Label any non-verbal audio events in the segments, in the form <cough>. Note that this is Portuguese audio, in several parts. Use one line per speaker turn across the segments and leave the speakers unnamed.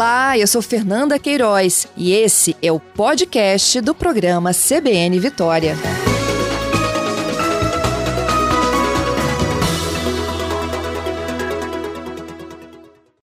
Olá, eu sou Fernanda Queiroz e esse é o podcast do programa CBN Vitória.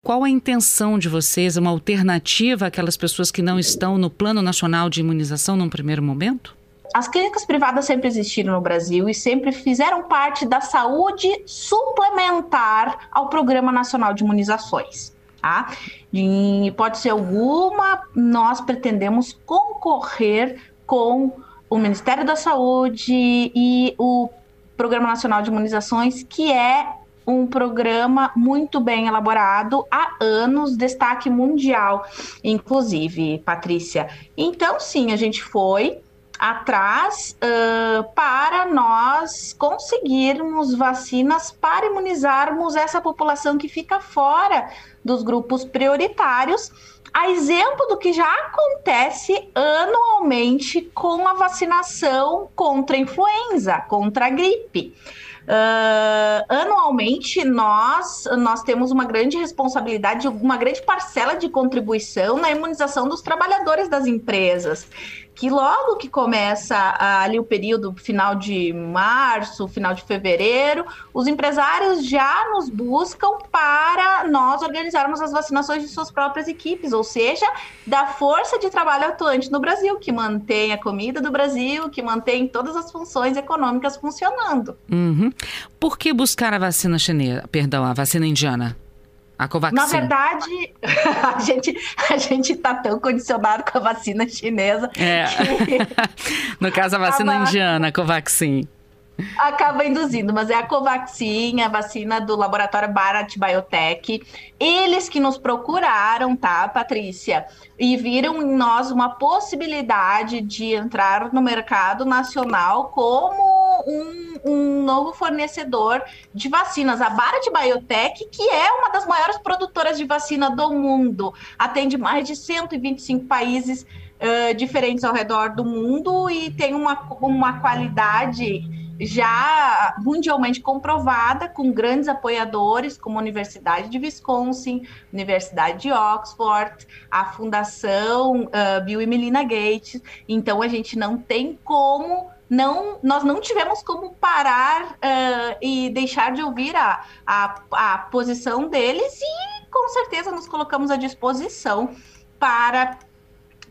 Qual a intenção de vocês, uma alternativa àquelas pessoas que não estão no Plano Nacional de Imunização num primeiro momento?
As clínicas privadas sempre existiram no Brasil e sempre fizeram parte da saúde suplementar ao Programa Nacional de Imunizações. Tá? Em hipótese alguma, nós pretendemos concorrer com o Ministério da Saúde e o Programa Nacional de Imunizações, que é um programa muito bem elaborado há anos, destaque mundial, inclusive, Patrícia. Então, sim, a gente foi atrás uh, para nós conseguirmos vacinas para imunizarmos essa população que fica fora dos grupos prioritários, a exemplo do que já acontece anualmente com a vacinação contra a influenza, contra a gripe. Uh, anualmente nós nós temos uma grande responsabilidade, uma grande parcela de contribuição na imunização dos trabalhadores das empresas que logo que começa ali o período final de março, final de fevereiro, os empresários já nos buscam para nós organizarmos as vacinações de suas próprias equipes, ou seja, da força de trabalho atuante no Brasil, que mantém a comida do Brasil, que mantém todas as funções econômicas funcionando.
Uhum. Por que buscar a vacina chinesa, perdão, a vacina indiana? A Covaxin.
Na verdade, <laughs> a gente a gente está tão condicionado com a vacina chinesa.
É. Que... <laughs> no caso, a vacina a indiana, a Covaxin.
Acaba induzindo, mas é a Covaxin, a vacina do laboratório Bharat Biotech. Eles que nos procuraram, tá, Patrícia? E viram em nós uma possibilidade de entrar no mercado nacional como um um novo fornecedor de vacinas, a Bharat Biotech, que é uma das maiores produtoras de vacina do mundo, atende mais de 125 países uh, diferentes ao redor do mundo e tem uma, uma qualidade já mundialmente comprovada, com grandes apoiadores, como a Universidade de Wisconsin, Universidade de Oxford, a Fundação uh, Bill e Melinda Gates. Então, a gente não tem como não, nós não tivemos como parar uh, e deixar de ouvir a, a, a posição deles e com certeza nos colocamos à disposição para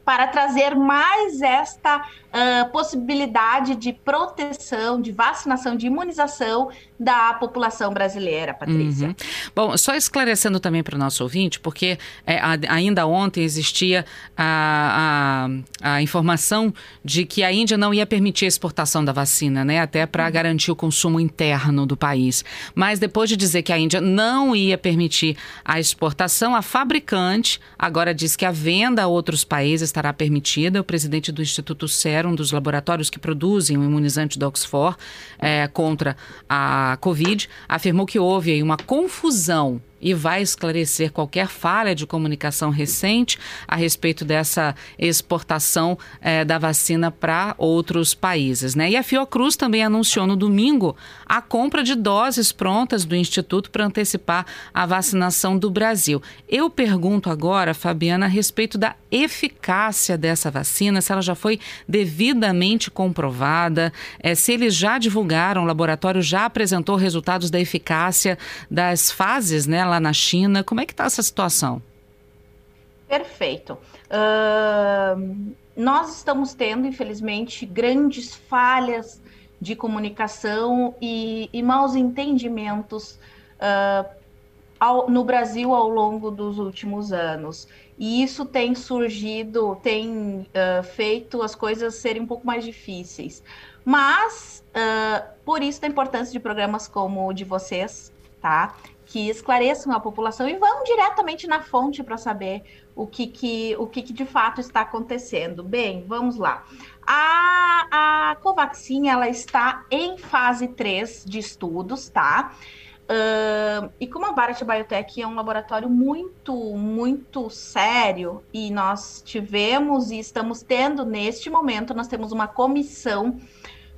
para trazer mais esta uh, possibilidade de proteção, de vacinação, de imunização da população brasileira, Patrícia. Uhum.
Bom, só esclarecendo também para o nosso ouvinte, porque é, a, ainda ontem existia a, a, a, informação de que a Índia não ia permitir a exportação da vacina, né? Até para uhum. garantir o consumo interno do país. Mas depois de dizer que a Índia não ia permitir a exportação, a fabricante agora diz que a venda a outros países estará permitida. O presidente do Instituto Serum, dos laboratórios que produzem o imunizante do Oxford é, contra a a Covid, afirmou que houve uma confusão e vai esclarecer qualquer falha de comunicação recente a respeito dessa exportação eh, da vacina para outros países. Né? E a Fiocruz também anunciou no domingo a compra de doses prontas do Instituto para antecipar a vacinação do Brasil. Eu pergunto agora, Fabiana, a respeito da eficácia dessa vacina, se ela já foi devidamente comprovada, eh, se eles já divulgaram, o laboratório já apresentou resultados da eficácia das fases, né? Lá na China. Como é que está essa situação?
Perfeito. Uh, nós estamos tendo, infelizmente, grandes falhas de comunicação e, e maus entendimentos uh, ao, no Brasil ao longo dos últimos anos. E isso tem surgido, tem uh, feito as coisas serem um pouco mais difíceis. Mas, por isso, a importância de programas como o de vocês, tá? Que esclareçam a população e vão diretamente na fonte para saber o que, que, o que, que de fato está acontecendo. Bem, vamos lá. A, a Covaxin ela está em fase 3 de estudos, tá? Uh, e como a Bharat Biotech é um laboratório muito, muito sério, e nós tivemos e estamos tendo neste momento, nós temos uma comissão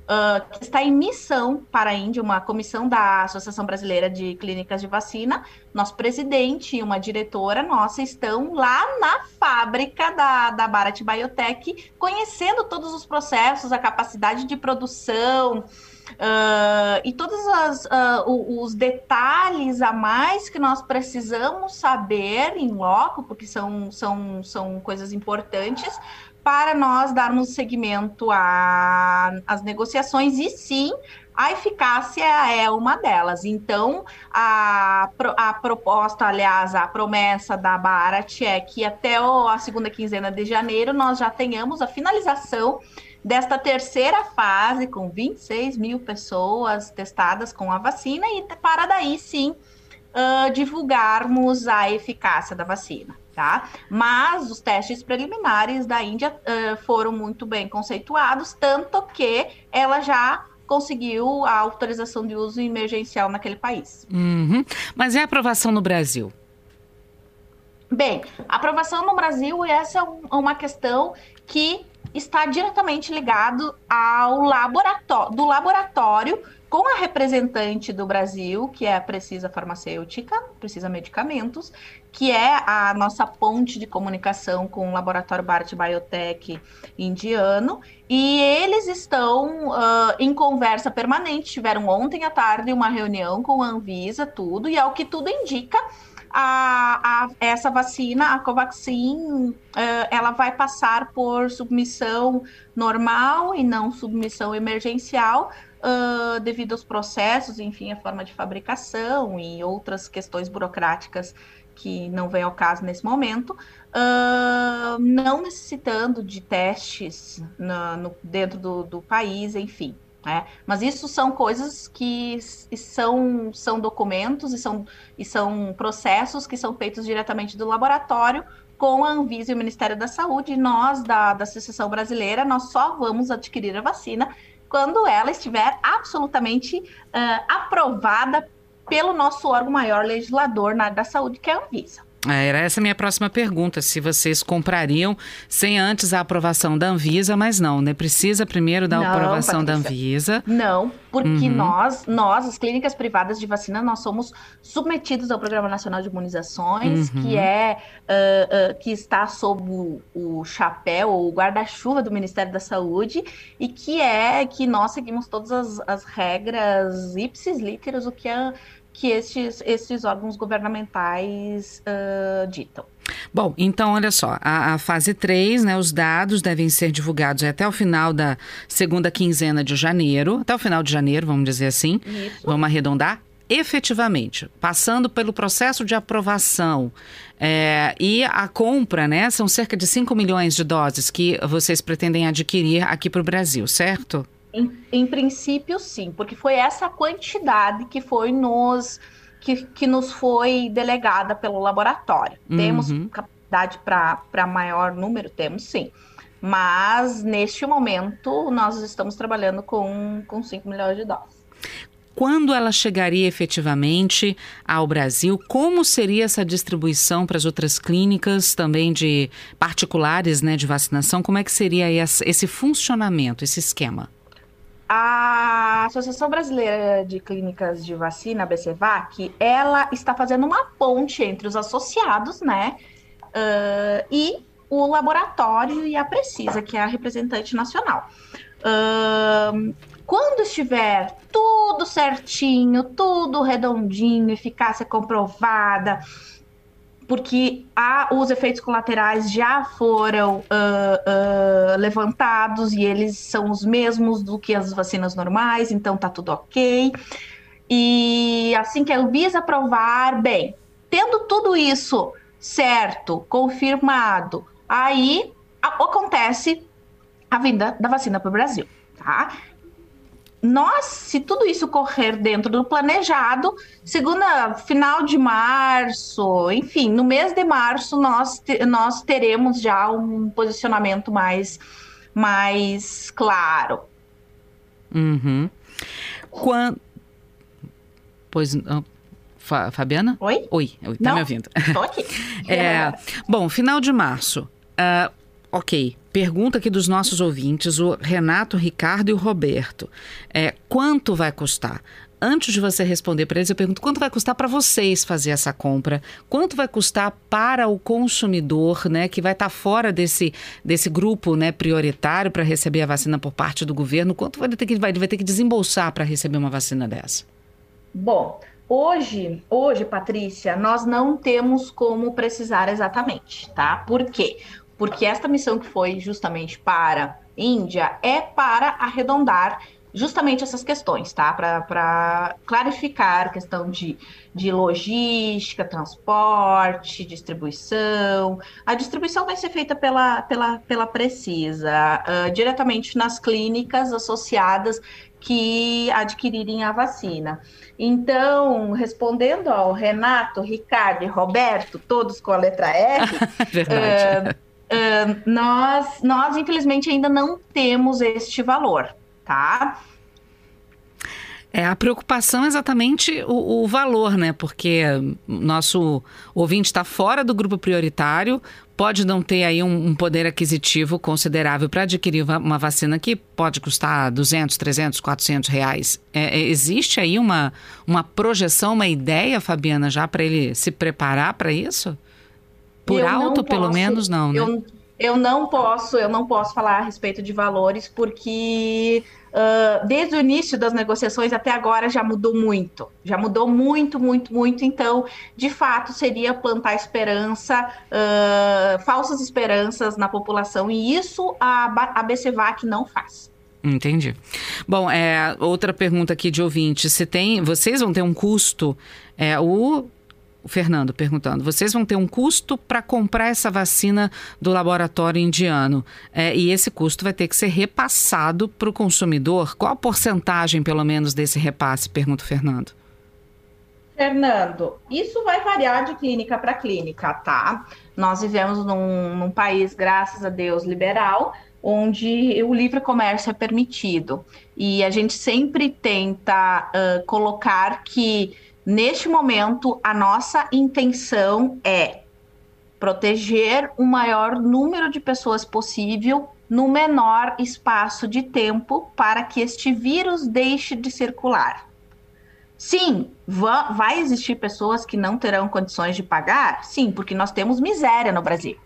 uh, que está em missão para a Índia, uma comissão da Associação Brasileira de Clínicas de Vacina. Nosso presidente e uma diretora nossa estão lá na fábrica da, da Bharat Biotech, conhecendo todos os processos, a capacidade de produção. Uh, e todos as, uh, os detalhes a mais que nós precisamos saber em loco, porque são, são, são coisas importantes, para nós darmos seguimento às negociações e sim a eficácia é uma delas. Então, a, a proposta, aliás, a promessa da Barat é que até a segunda quinzena de janeiro nós já tenhamos a finalização desta terceira fase, com 26 mil pessoas testadas com a vacina, e para daí sim uh, divulgarmos a eficácia da vacina tá? Mas os testes preliminares da Índia uh, foram muito bem conceituados, tanto que ela já conseguiu a autorização de uso emergencial naquele país.
Uhum. Mas e a aprovação no Brasil?
Bem, aprovação no Brasil, essa é uma questão que está diretamente ligado ao laboratório, do laboratório com a representante do Brasil, que é a Precisa Farmacêutica, Precisa Medicamentos, que é a nossa ponte de comunicação com o laboratório Bharat Biotech indiano, e eles estão uh, em conversa permanente. Tiveram ontem à tarde uma reunião com a Anvisa, tudo, e ao que tudo indica, a, a, essa vacina, a Covaxin, uh, ela vai passar por submissão normal e não submissão emergencial, uh, devido aos processos, enfim, a forma de fabricação e outras questões burocráticas que não vem ao caso nesse momento, uh, não necessitando de testes na, no, dentro do, do, país, enfim. Né? Mas isso são coisas que são, são documentos e são, e são processos que são feitos diretamente do laboratório com a Anvisa e o Ministério da Saúde. Nós, da, da Associação Brasileira, nós só vamos adquirir a vacina quando ela estiver absolutamente uh, aprovada pelo nosso órgão maior legislador na área da saúde, que é a Anvisa.
É, era essa a minha próxima pergunta, se vocês comprariam sem antes a aprovação da Anvisa, mas não, né? Precisa primeiro da não, aprovação
Patrícia,
da Anvisa.
Não, porque uhum. nós, nós, as clínicas privadas de vacina, nós somos submetidos ao Programa Nacional de Imunizações, uhum. que é uh, uh, que está sob o, o chapéu ou o guarda-chuva do Ministério da Saúde e que é que nós seguimos todas as, as regras ipsis literis, o que é que estes, estes órgãos governamentais uh, ditam.
Bom, então olha só, a, a, fase 3, né, os dados devem ser divulgados até o final da segunda quinzena de janeiro, até o final de janeiro, vamos dizer assim, Isso. vamos arredondar, efetivamente, passando pelo processo de aprovação é, e a compra, né, são cerca de 5 milhões de doses que vocês pretendem adquirir aqui para o Brasil, certo?
Em, em, princípio, sim, porque foi essa quantidade que foi nos que, que nos foi delegada pelo laboratório. Uhum. Temos capacidade para maior número? Temos sim. Mas neste momento nós estamos trabalhando com, com 5 milhões de doses.
Quando ela chegaria efetivamente ao Brasil? Como seria essa distribuição para as outras clínicas também de particulares né, de vacinação? Como é que seria esse funcionamento, esse esquema?
A Associação Brasileira de Clínicas de Vacina, BCVAC, ela está fazendo uma ponte entre os associados, né, uh, e o laboratório e a Precisa, que é a representante nacional. Uh, quando estiver tudo certinho, tudo redondinho, eficácia comprovada, porque a, os efeitos colaterais já foram uh, uh, levantados e eles são os mesmos do que as vacinas normais, então tá tudo ok. E assim que a Anvisa aprovar, bem, tendo tudo isso certo, confirmado, aí acontece a vinda da vacina para o Brasil, tá? Nós, se tudo isso correr dentro do planejado, segunda final de março, enfim, no mês de março nós, te, nós teremos já um posicionamento mais, mais claro.
Uhum. Quando... Pois, uh, Fabiana?
Oi?
Oi, tá
Não,
me ouvindo?
Tô aqui. <laughs>
é, bom, final de março. Uh, ok, pergunta aqui dos nossos ouvintes, o Renato, o Ricardo e o Roberto. É, quanto vai custar? Antes de você responder para eles, eu pergunto quanto vai custar para vocês fazer essa compra? Quanto vai custar para o consumidor, né, que vai estar tá fora desse, desse grupo, né, prioritário para receber a vacina por parte do governo? Quanto vai ter que, vai, vai ter que desembolsar para receber uma vacina dessa?
Bom, Hoje, hoje, Patrícia, nós não temos como precisar exatamente, tá? Por quê? Porque esta missão que foi justamente para Índia é para arredondar justamente essas questões, tá? Para clarificar a questão de, de logística, transporte, distribuição. A distribuição vai ser feita pela, pela, pela Precisa, uh, diretamente nas clínicas associadas que adquirirem a vacina. Então, respondendo ao Renato, Ricardo e Roberto, todos com a letra R, <laughs> uh, nós, nós, infelizmente, ainda não temos este valor tá?
É, a preocupação é exatamente o, o valor, né? Porque nosso ouvinte está fora do grupo prioritário, pode não ter aí um, um poder aquisitivo considerável para adquirir uma vacina que pode custar 200, 300, 400 reais. É, é, existe aí uma, uma projeção, uma ideia, Fabiana, já para ele se preparar para isso? Por eu alto, pelo menos, não, né?
Eu, eu não posso, eu não posso falar a respeito de valores, porque uh, desde o início das negociações até agora já mudou muito. Já mudou muito, muito, muito. Então, de fato, seria plantar esperança, uh, falsas esperanças na população, e isso a, a BCVAC não faz.
Entendi. Bom, é, outra pergunta aqui de ouvinte. Se tem, vocês vão ter um custo, é, o o Fernando perguntando: vocês vão ter um custo para comprar essa vacina do laboratório indiano é, e esse custo vai ter que ser repassado para o consumidor? Qual a porcentagem, pelo menos, desse repasse? Pergunta o Fernando.
Fernando, isso vai variar de clínica para clínica, tá? Nós vivemos num, num país, graças a Deus, liberal, onde o livre comércio é permitido. E a gente sempre tenta uh, colocar que Neste momento, a nossa intenção é proteger o maior número de pessoas possível no menor espaço de tempo para que este vírus deixe de circular. Sim, vai existir pessoas que não terão condições de pagar? Sim, porque nós temos miséria no Brasil.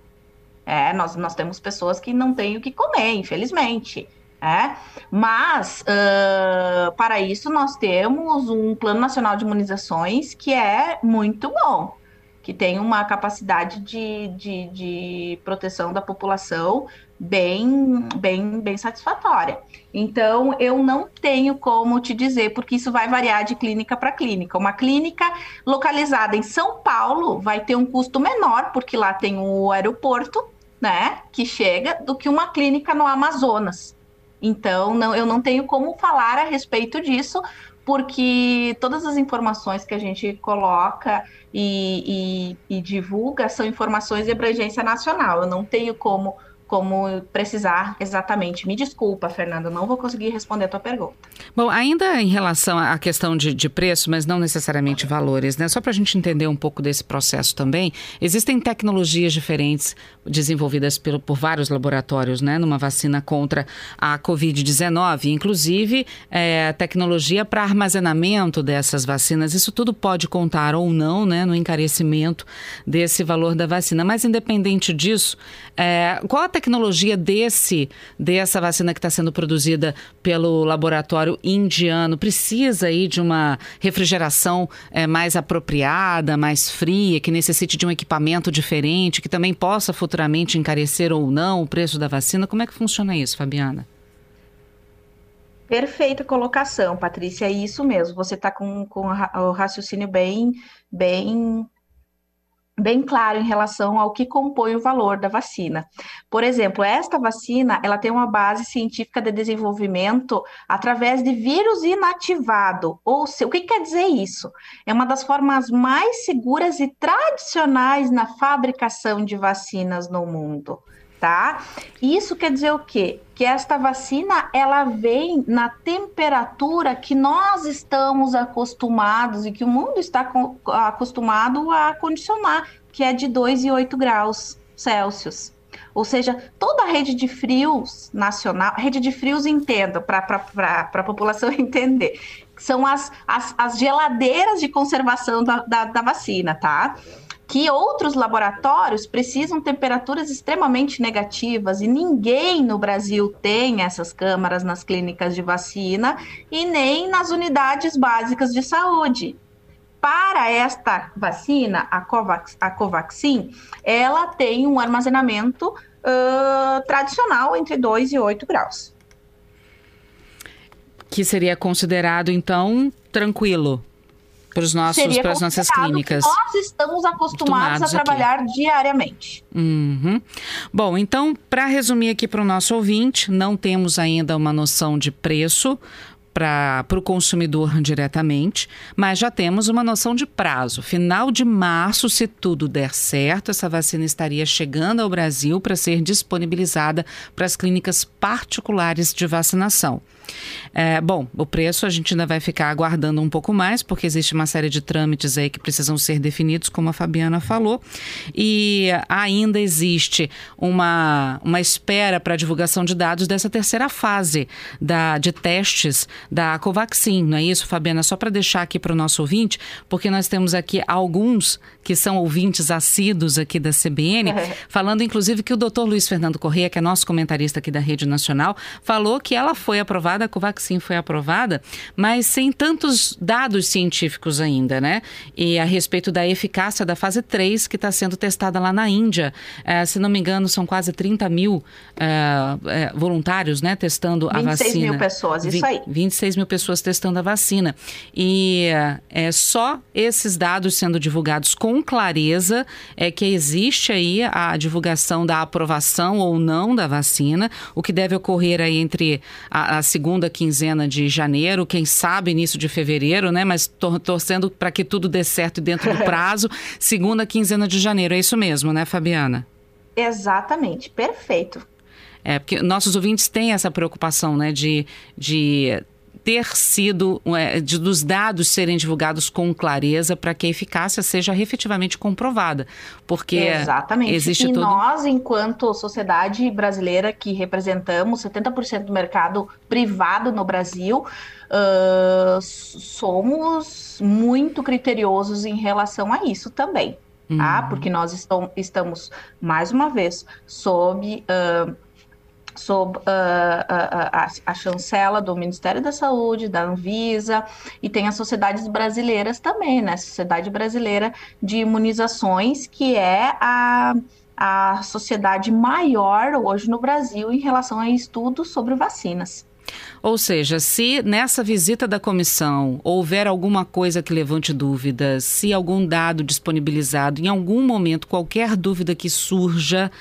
É, nós, nós temos pessoas que não têm o que comer, infelizmente. É? Mas, uh, para isso, nós temos um Plano Nacional de Imunizações que é muito bom, que tem uma capacidade de, de, de proteção da população bem, bem, bem satisfatória. Então, eu não tenho como te dizer, porque isso vai variar de clínica para clínica. Uma clínica localizada em São Paulo vai ter um custo menor, porque lá tem o aeroporto, né, que chega, do que uma clínica no Amazonas. Então, não, eu não tenho como falar a respeito disso, porque todas as informações que a gente coloca e, e, e divulga são informações de abrangência nacional. Eu não tenho como como precisar exatamente. Me desculpa, Fernanda, não vou conseguir responder a tua pergunta.
Bom, ainda em relação à questão de, de preço, mas não necessariamente valores, né? Só para a gente entender um pouco desse processo também, existem tecnologias diferentes desenvolvidas por, por vários laboratórios, né? Numa vacina contra a Covid-19, inclusive é, tecnologia para armazenamento dessas vacinas. Isso tudo pode contar ou não, né? No encarecimento desse valor da vacina. Mas independente disso, é, qual a tecnologia desse dessa vacina que está sendo produzida pelo laboratório indiano precisa aí de uma refrigeração é, mais apropriada, mais fria, que necessite de um equipamento diferente, que também possa futuramente encarecer ou não o preço da vacina? Como é que funciona isso, Fabiana?
Perfeita colocação, Patrícia, é isso mesmo. Você está com, com o raciocínio bem, bem bem claro em relação ao que compõe o valor da vacina. Por exemplo, esta vacina, ela tem uma base científica de desenvolvimento através de vírus inativado. Ou seja, o que quer dizer isso? É uma das formas mais seguras e tradicionais na fabricação de vacinas no mundo tá? Isso quer dizer o quê? Que esta vacina ela vem na temperatura que nós estamos acostumados e que o mundo está acostumado a condicionar, que é de 2 e 8 graus Celsius. ou seja, toda a rede de frios nacional, rede de frios entendo, para a população <laughs> entender, são as, as, as, geladeiras de conservação da, da, da vacina, tá? Que outros laboratórios precisam temperaturas extremamente negativas e ninguém no Brasil tem essas câmaras nas clínicas de vacina e nem nas unidades básicas de saúde. Para esta vacina, a, Covax, a Covaxin, ela tem um armazenamento uh, tradicional entre 2 e 8 graus.
Que seria considerado, então, tranquilo para os nossos para as nossas clínicas.
Nós estamos acostumados, a trabalhar aqui. diariamente.
Uhum. Bom, então para resumir aqui para o nosso ouvinte, não temos ainda uma noção de preço para o consumidor <laughs> diretamente, mas já temos uma noção de prazo. Final de março, se tudo der certo, essa vacina estaria chegando ao Brasil para ser disponibilizada para as clínicas particulares de vacinação. É, bom, o preço a gente ainda vai ficar aguardando um pouco mais, porque existe uma série de trâmites aí que precisam ser definidos, como a Fabiana falou, e ainda existe uma, uma espera para a divulgação de dados dessa terceira fase da, de testes da Covaxin, não é isso, Fabiana? Só para deixar aqui para o nosso ouvinte, porque nós temos aqui alguns que são ouvintes assíduos aqui da CBN, falando inclusive que o doutor Luiz Fernando Correia, que é nosso comentarista aqui da Rede Nacional, falou que ela foi aprovada aprovada, a Covaxin foi aprovada, mas sem tantos dados científicos ainda, né? E a respeito da eficácia da fase 3, que está sendo testada lá na Índia. É, se não me engano, são quase 30 mil é, é, voluntários, né, testando a vacina. 26
mil pessoas, isso aí.
26 mil pessoas testando a vacina. E é só esses dados sendo divulgados com clareza é que existe aí a divulgação da aprovação ou não da vacina, o que deve ocorrer aí entre a, a segunda segunda quinzena de janeiro, quem sabe início de fevereiro, né? Mas tor torcendo para que tudo dê certo dentro do <laughs> prazo, segunda quinzena de janeiro. É isso mesmo, né, Fabiana?
Exatamente, perfeito.
É, porque nossos ouvintes têm essa preocupação, né, de, de ter sido, é, de, dos dados serem divulgados com clareza para que a eficácia seja efetivamente comprovada. Porque
Exatamente.
existe
e
todo...
nós, enquanto sociedade brasileira que representamos 70% do mercado privado no Brasil, uh, somos muito criteriosos em relação a isso também. Uhum. Tá? Porque nós estamos, estamos, mais uma vez, sob. Uh, sob uh, a, a, chancela do Ministério da Saúde, da Anvisa, e tem as sociedades brasileiras também, né? Sociedade Brasileira de Imunizações, que é a, a sociedade maior hoje no Brasil em relação a estudos sobre vacinas.
Ou seja, se nessa visita da comissão houver alguma coisa que levante dúvidas, se algum dado disponibilizado, em algum momento, qualquer dúvida que surja,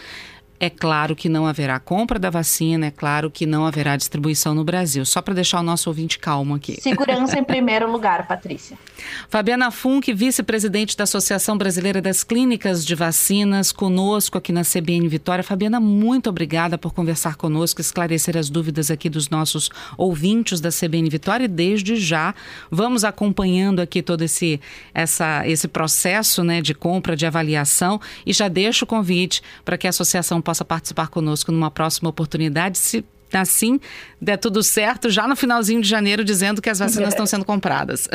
é claro que não haverá compra da vacina, é claro que não haverá distribuição no Brasil. Só para deixar o nosso ouvinte calmo aqui.
Segurança em primeiro lugar, Patrícia. <laughs>
Fabiana Funk, vice-presidente da Associação Brasileira das Clínicas de Vacinas, conosco aqui na CBN Vitória. Fabiana, muito obrigada por conversar conosco, esclarecer as dúvidas aqui dos nossos ouvintes da CBN Vitória. E desde já vamos acompanhando aqui todo esse, essa, esse processo né, de compra, de avaliação. E já deixo o convite para que a associação possa participar conosco numa próxima oportunidade, se assim der tudo certo, já no finalzinho de janeiro, dizendo que as vacinas estão sendo compradas.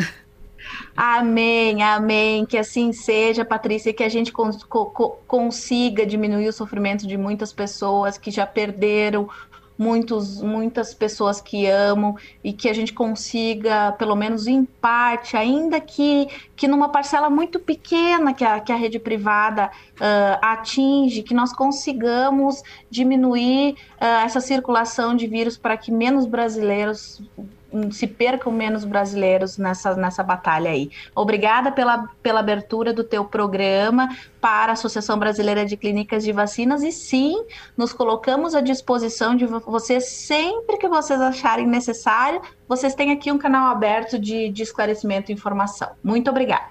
Amém, amém. Que assim seja, Patrícia, que a gente cons consiga diminuir o sofrimento de muitas pessoas que já perderam muitos, muitas pessoas que amam e que a gente consiga, pelo menos em parte, ainda que, que numa parcela muito pequena que a, que a rede privada uh, atinge, que nós consigamos diminuir uh, essa circulação de vírus para que menos brasileiros se percam menos brasileiros nessa, nessa batalha aí. Obrigada pela, pela abertura do teu programa para a Associação Brasileira de Clínicas de Vacinas e sim, nos colocamos à disposição de vocês sempre que vocês acharem necessário. Vocês têm aqui um canal aberto de, de esclarecimento e informação. Muito obrigada.